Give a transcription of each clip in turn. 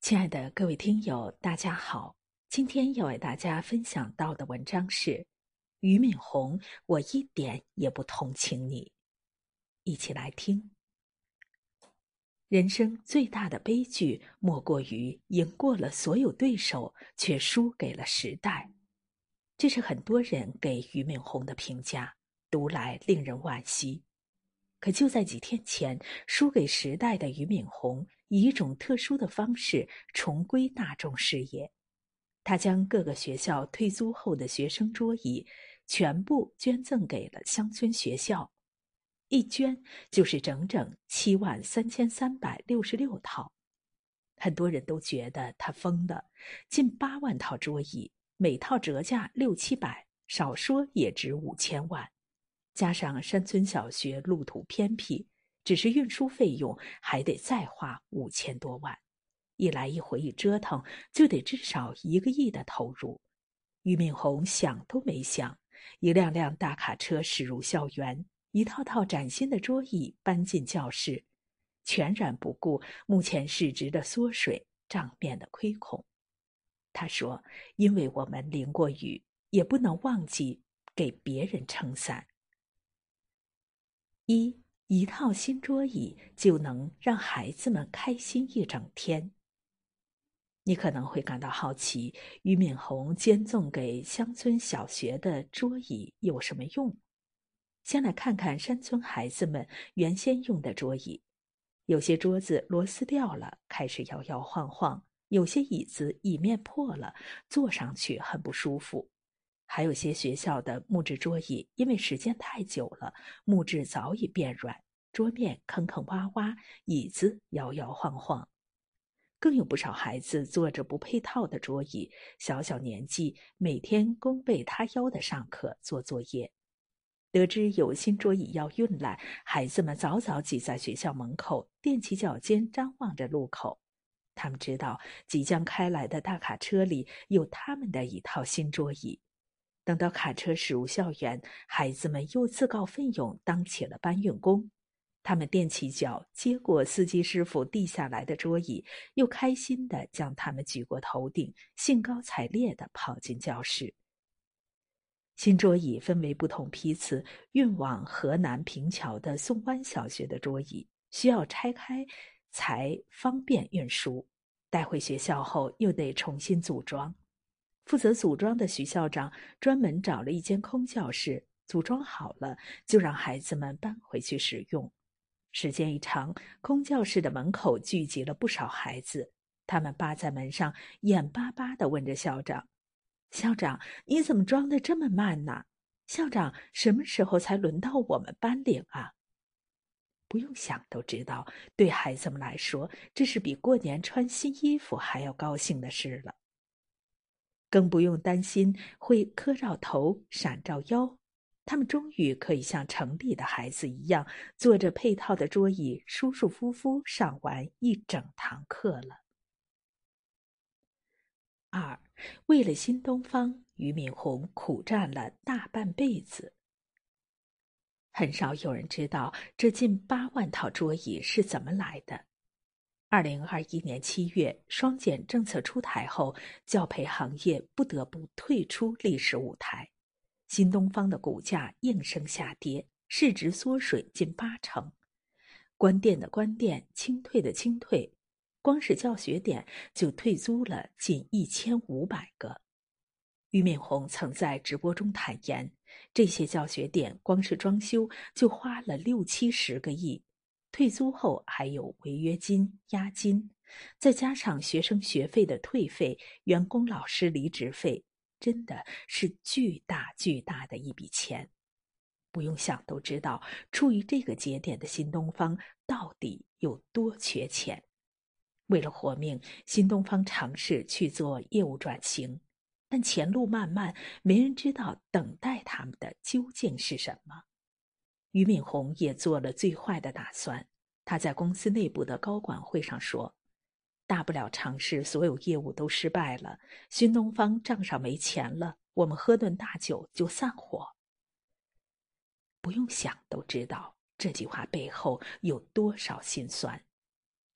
亲爱的各位听友，大家好！今天要为大家分享到的文章是俞敏洪，我一点也不同情你。一起来听。人生最大的悲剧，莫过于赢过了所有对手，却输给了时代。这是很多人给俞敏洪的评价，读来令人惋惜。可就在几天前，输给时代的俞敏洪以一种特殊的方式重归大众视野。他将各个学校退租后的学生桌椅全部捐赠给了乡村学校，一捐就是整整七万三千三百六十六套。很多人都觉得他疯了，近八万套桌椅，每套折价六七百，少说也值五千万。加上山村小学路途偏僻，只是运输费用还得再花五千多万，一来一回一折腾，就得至少一个亿的投入。俞敏洪想都没想，一辆辆大卡车驶入校园，一套套崭新的桌椅搬进教室，全然不顾目前市值的缩水、账面的亏空。他说：“因为我们淋过雨，也不能忘记给别人撑伞。”一一套新桌椅就能让孩子们开心一整天。你可能会感到好奇，俞敏洪捐赠给乡村小学的桌椅有什么用？先来看看山村孩子们原先用的桌椅，有些桌子螺丝掉了，开始摇摇晃晃；有些椅子椅面破了，坐上去很不舒服。还有些学校的木质桌椅，因为时间太久了，木质早已变软，桌面坑坑洼洼，椅子摇摇晃晃。更有不少孩子坐着不配套的桌椅，小小年纪每天弓背塌腰的上课做作业。得知有新桌椅要运来，孩子们早早挤在学校门口，踮起脚尖张望着路口。他们知道即将开来的大卡车里有他们的一套新桌椅。等到卡车驶入校园，孩子们又自告奋勇当起了搬运工。他们踮起脚接过司机师傅递下来的桌椅，又开心地将它们举过头顶，兴高采烈地跑进教室。新桌椅分为不同批次，运往河南平桥的宋湾小学的桌椅需要拆开才方便运输，带回学校后又得重新组装。负责组装的徐校长专门找了一间空教室，组装好了就让孩子们搬回去使用。时间一长，空教室的门口聚集了不少孩子，他们扒在门上，眼巴巴地问着校长：“校长，你怎么装的这么慢呢？校长，什么时候才轮到我们搬领啊？”不用想都知道，对孩子们来说，这是比过年穿新衣服还要高兴的事了。更不用担心会磕着头、闪着腰，他们终于可以像城里的孩子一样，坐着配套的桌椅，舒舒服服上完一整堂课了。二，为了新东方，俞敏洪苦战了大半辈子。很少有人知道这近八万套桌椅是怎么来的。二零二一年七月，双减政策出台后，教培行业不得不退出历史舞台，新东方的股价应声下跌，市值缩水近八成，关店的关店，清退的清退，光是教学点就退租了近一千五百个。俞敏洪曾在直播中坦言，这些教学点光是装修就花了六七十个亿。退租后还有违约金、押金，再加上学生学费的退费、员工、老师离职费，真的是巨大巨大的一笔钱。不用想都知道，处于这个节点的新东方到底有多缺钱。为了活命，新东方尝试去做业务转型，但前路漫漫，没人知道等待他们的究竟是什么。俞敏洪也做了最坏的打算。他在公司内部的高管会上说：“大不了尝试所有业务都失败了，新东方账上没钱了，我们喝顿大酒就散伙。”不用想都知道这句话背后有多少心酸。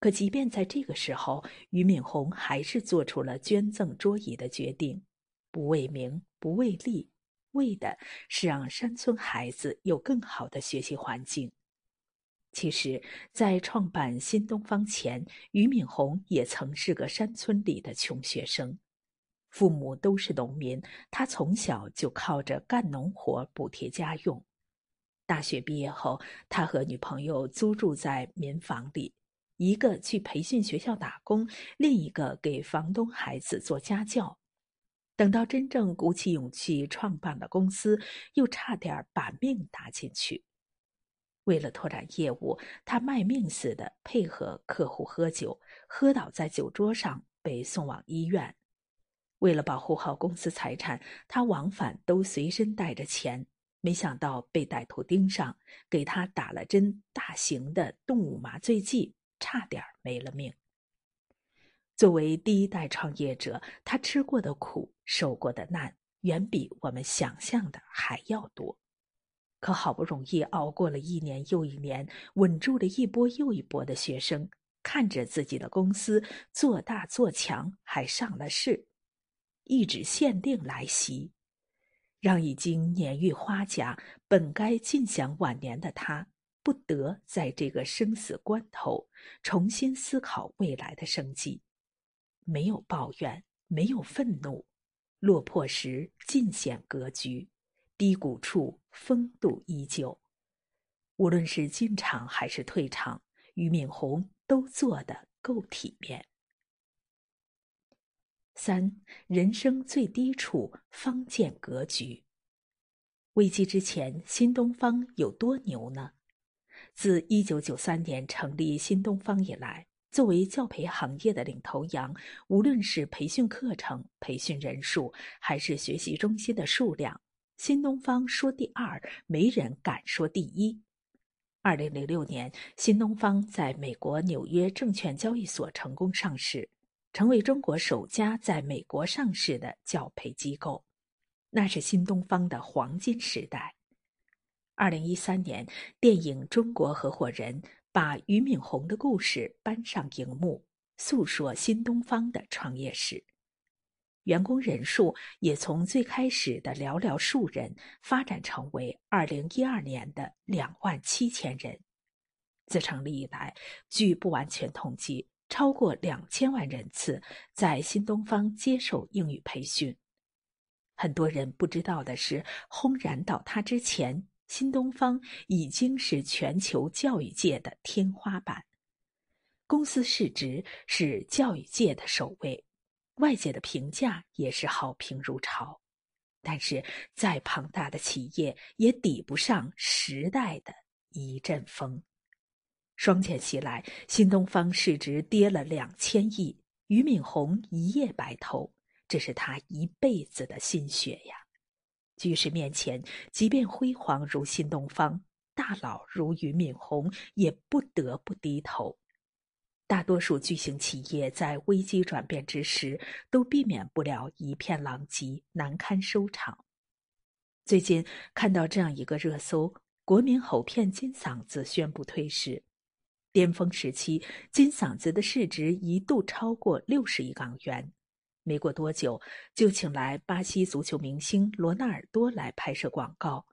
可即便在这个时候，俞敏洪还是做出了捐赠桌椅的决定，不为名，不为利，为的是让山村孩子有更好的学习环境。其实，在创办新东方前，俞敏洪也曾是个山村里的穷学生，父母都是农民，他从小就靠着干农活补贴家用。大学毕业后，他和女朋友租住在民房里。一个去培训学校打工，另一个给房东孩子做家教。等到真正鼓起勇气创办了公司，又差点把命搭进去。为了拓展业务，他卖命似的配合客户喝酒，喝倒在酒桌上被送往医院。为了保护好公司财产，他往返都随身带着钱。没想到被歹徒盯上，给他打了针大型的动物麻醉剂。差点没了命。作为第一代创业者，他吃过的苦、受过的难，远比我们想象的还要多。可好不容易熬过了一年又一年，稳住了一波又一波的学生，看着自己的公司做大做强，还上了市，一纸限令来袭，让已经年逾花甲、本该尽享晚年的他。不得在这个生死关头重新思考未来的生计，没有抱怨，没有愤怒，落魄时尽显格局，低谷处风度依旧。无论是进场还是退场，俞敏洪都做得够体面。三，人生最低处方见格局。危机之前，新东方有多牛呢？自1993年成立新东方以来，作为教培行业的领头羊，无论是培训课程、培训人数，还是学习中心的数量，新东方说第二，没人敢说第一。2006年，新东方在美国纽约证券交易所成功上市，成为中国首家在美国上市的教培机构，那是新东方的黄金时代。二零一三年，电影《中国合伙人》把俞敏洪的故事搬上荧幕，诉说新东方的创业史。员工人数也从最开始的寥寥数人，发展成为二零一二年的两万七千人。自成立以来，据不完全统计，超过两千万人次在新东方接受英语培训。很多人不知道的是，轰然倒塌之前。新东方已经是全球教育界的天花板，公司市值是教育界的首位，外界的评价也是好评如潮。但是，再庞大的企业也抵不上时代的一阵风。双减袭来，新东方市值跌了两千亿，俞敏洪一夜白头，这是他一辈子的心血呀。局势面前，即便辉煌如新东方，大佬如俞敏洪，也不得不低头。大多数巨型企业在危机转变之时，都避免不了一片狼藉，难堪收场。最近看到这样一个热搜：国民吼骗金嗓子宣布退市。巅峰时期，金嗓子的市值一度超过六十亿港元。没过多久，就请来巴西足球明星罗纳尔多来拍摄广告，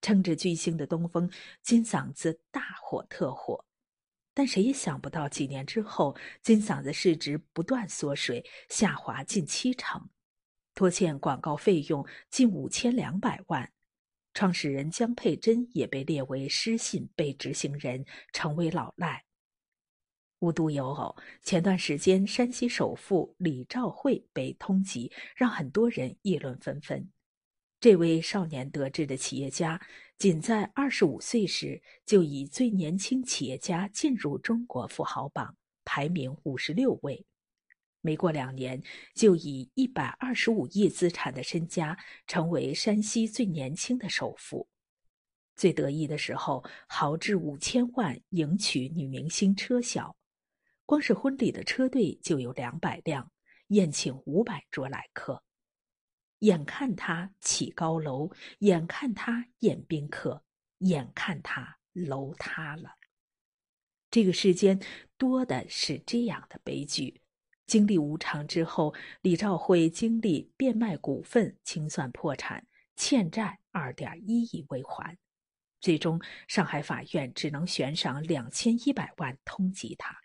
撑着巨星的东风，金嗓子大火特火。但谁也想不到，几年之后，金嗓子市值不断缩水，下滑近七成，拖欠广告费用近五千两百万。创始人江佩珍也被列为失信被执行人，成为老赖。无独有偶，前段时间山西首富李兆会被通缉，让很多人议论纷纷。这位少年得志的企业家，仅在二十五岁时就以最年轻企业家进入中国富豪榜，排名五十六位。没过两年，就以一百二十五亿资产的身家，成为山西最年轻的首富。最得意的时候，豪掷五千万迎娶女明星车晓。光是婚礼的车队就有两百辆，宴请五百桌来客。眼看他起高楼，眼看他宴宾客，眼看他楼塌了。这个世间多的是这样的悲剧。经历无常之后，李兆辉经历变卖股份、清算破产、欠债二点一亿未还，最终上海法院只能悬赏两千一百万通缉他。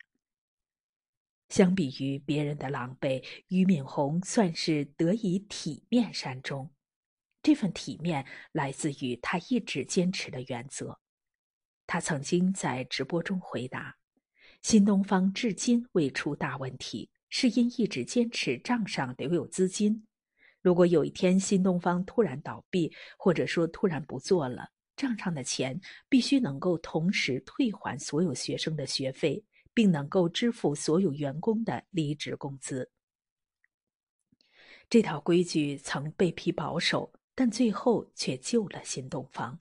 相比于别人的狼狈，俞敏洪算是得以体面善终。这份体面来自于他一直坚持的原则。他曾经在直播中回答：“新东方至今未出大问题。”是因一直坚持账上留有资金，如果有一天新东方突然倒闭，或者说突然不做了，账上的钱必须能够同时退还所有学生的学费，并能够支付所有员工的离职工资。这套规矩曾被批保守，但最后却救了新东方。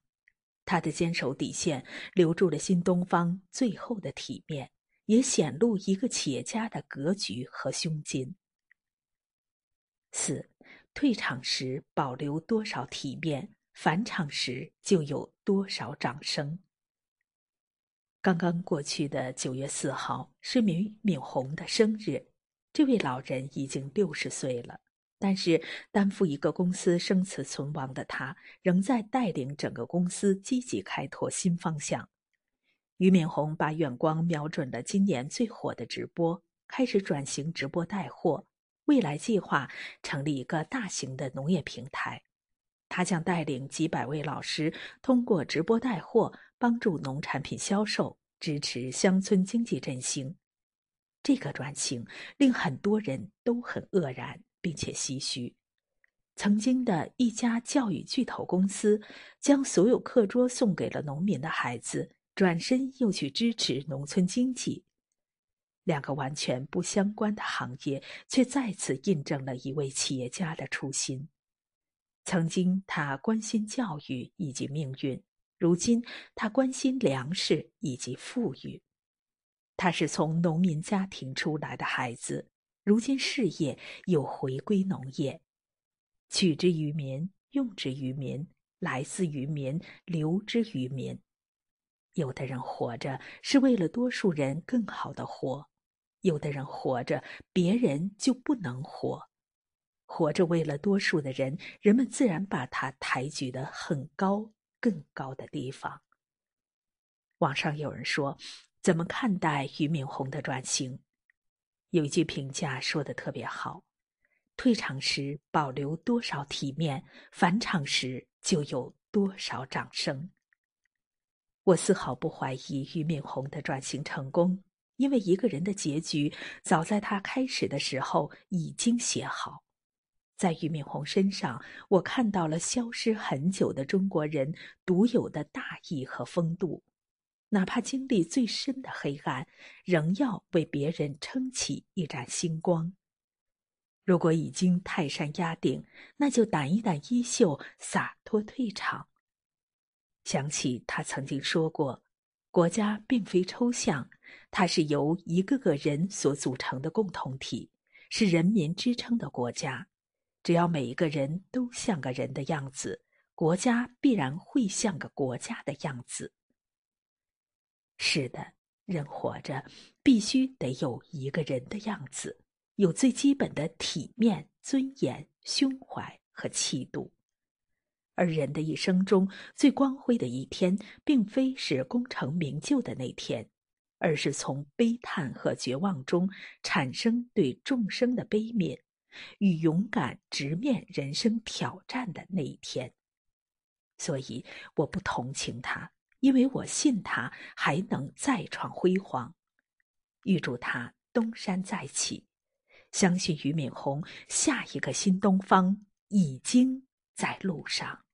他的坚守底线，留住了新东方最后的体面。也显露一个企业家的格局和胸襟。四，退场时保留多少体面，返场时就有多少掌声。刚刚过去的九月四号是俞敏洪的生日，这位老人已经六十岁了，但是担负一个公司生死存亡的他，仍在带领整个公司积极开拓新方向。俞敏洪把远光瞄准了今年最火的直播，开始转型直播带货。未来计划成立一个大型的农业平台，他将带领几百位老师通过直播带货，帮助农产品销售，支持乡村经济振兴。这个转型令很多人都很愕然，并且唏嘘。曾经的一家教育巨头公司，将所有课桌送给了农民的孩子。转身又去支持农村经济，两个完全不相关的行业，却再次印证了一位企业家的初心。曾经他关心教育以及命运，如今他关心粮食以及富裕。他是从农民家庭出来的孩子，如今事业又回归农业，取之于民，用之于民，来自于民，留之于民。有的人活着是为了多数人更好的活，有的人活着别人就不能活，活着为了多数的人，人们自然把他抬举的很高、更高的地方。网上有人说：“怎么看待俞敏洪的转型？”有一句评价说的特别好：“退场时保留多少体面，返场时就有多少掌声。”我丝毫不怀疑俞敏洪的转型成功，因为一个人的结局早在他开始的时候已经写好。在俞敏洪身上，我看到了消失很久的中国人独有的大义和风度，哪怕经历最深的黑暗，仍要为别人撑起一盏星光。如果已经泰山压顶，那就掸一掸衣袖，洒脱退场。想起他曾经说过：“国家并非抽象，它是由一个个人所组成的共同体，是人民支撑的国家。只要每一个人都像个人的样子，国家必然会像个国家的样子。”是的，人活着必须得有一个人的样子，有最基本的体面、尊严、胸怀和气度。而人的一生中最光辉的一天，并非是功成名就的那天，而是从悲叹和绝望中产生对众生的悲悯，与勇敢直面人生挑战的那一天。所以，我不同情他，因为我信他还能再创辉煌。预祝他东山再起，相信俞敏洪下一个新东方已经在路上。